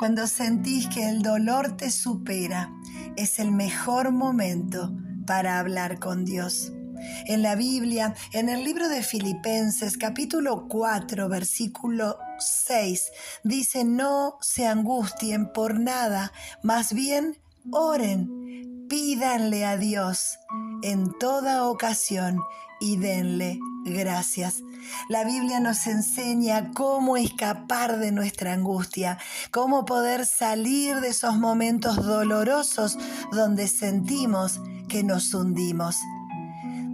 Cuando sentís que el dolor te supera, es el mejor momento para hablar con Dios. En la Biblia, en el libro de Filipenses capítulo 4 versículo 6, dice, no se angustien por nada, más bien oren, pídanle a Dios en toda ocasión y denle gracias. La Biblia nos enseña cómo escapar de nuestra angustia, cómo poder salir de esos momentos dolorosos donde sentimos que nos hundimos.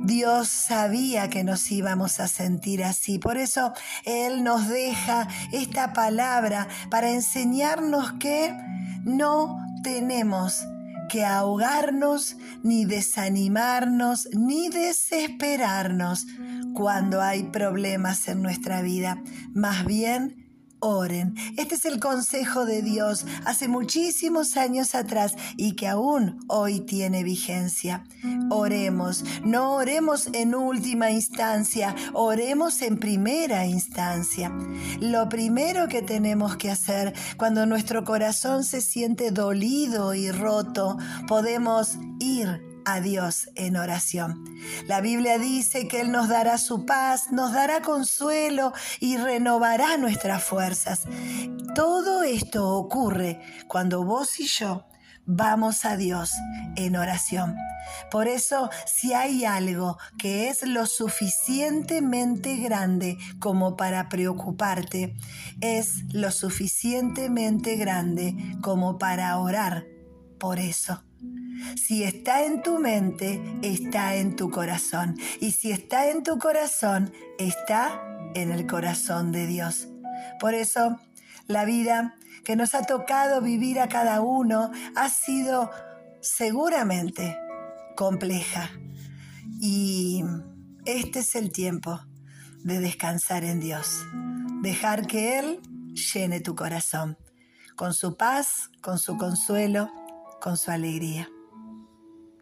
Dios sabía que nos íbamos a sentir así. Por eso Él nos deja esta palabra para enseñarnos que no tenemos que ahogarnos, ni desanimarnos, ni desesperarnos cuando hay problemas en nuestra vida. Más bien, oren. Este es el consejo de Dios hace muchísimos años atrás y que aún hoy tiene vigencia. Oremos, no oremos en última instancia, oremos en primera instancia. Lo primero que tenemos que hacer cuando nuestro corazón se siente dolido y roto, podemos ir a Dios en oración. La Biblia dice que Él nos dará su paz, nos dará consuelo y renovará nuestras fuerzas. Todo esto ocurre cuando vos y yo vamos a Dios en oración. Por eso, si hay algo que es lo suficientemente grande como para preocuparte, es lo suficientemente grande como para orar por eso. Si está en tu mente, está en tu corazón. Y si está en tu corazón, está en el corazón de Dios. Por eso, la vida que nos ha tocado vivir a cada uno ha sido seguramente compleja. Y este es el tiempo de descansar en Dios. Dejar que Él llene tu corazón con su paz, con su consuelo, con su alegría.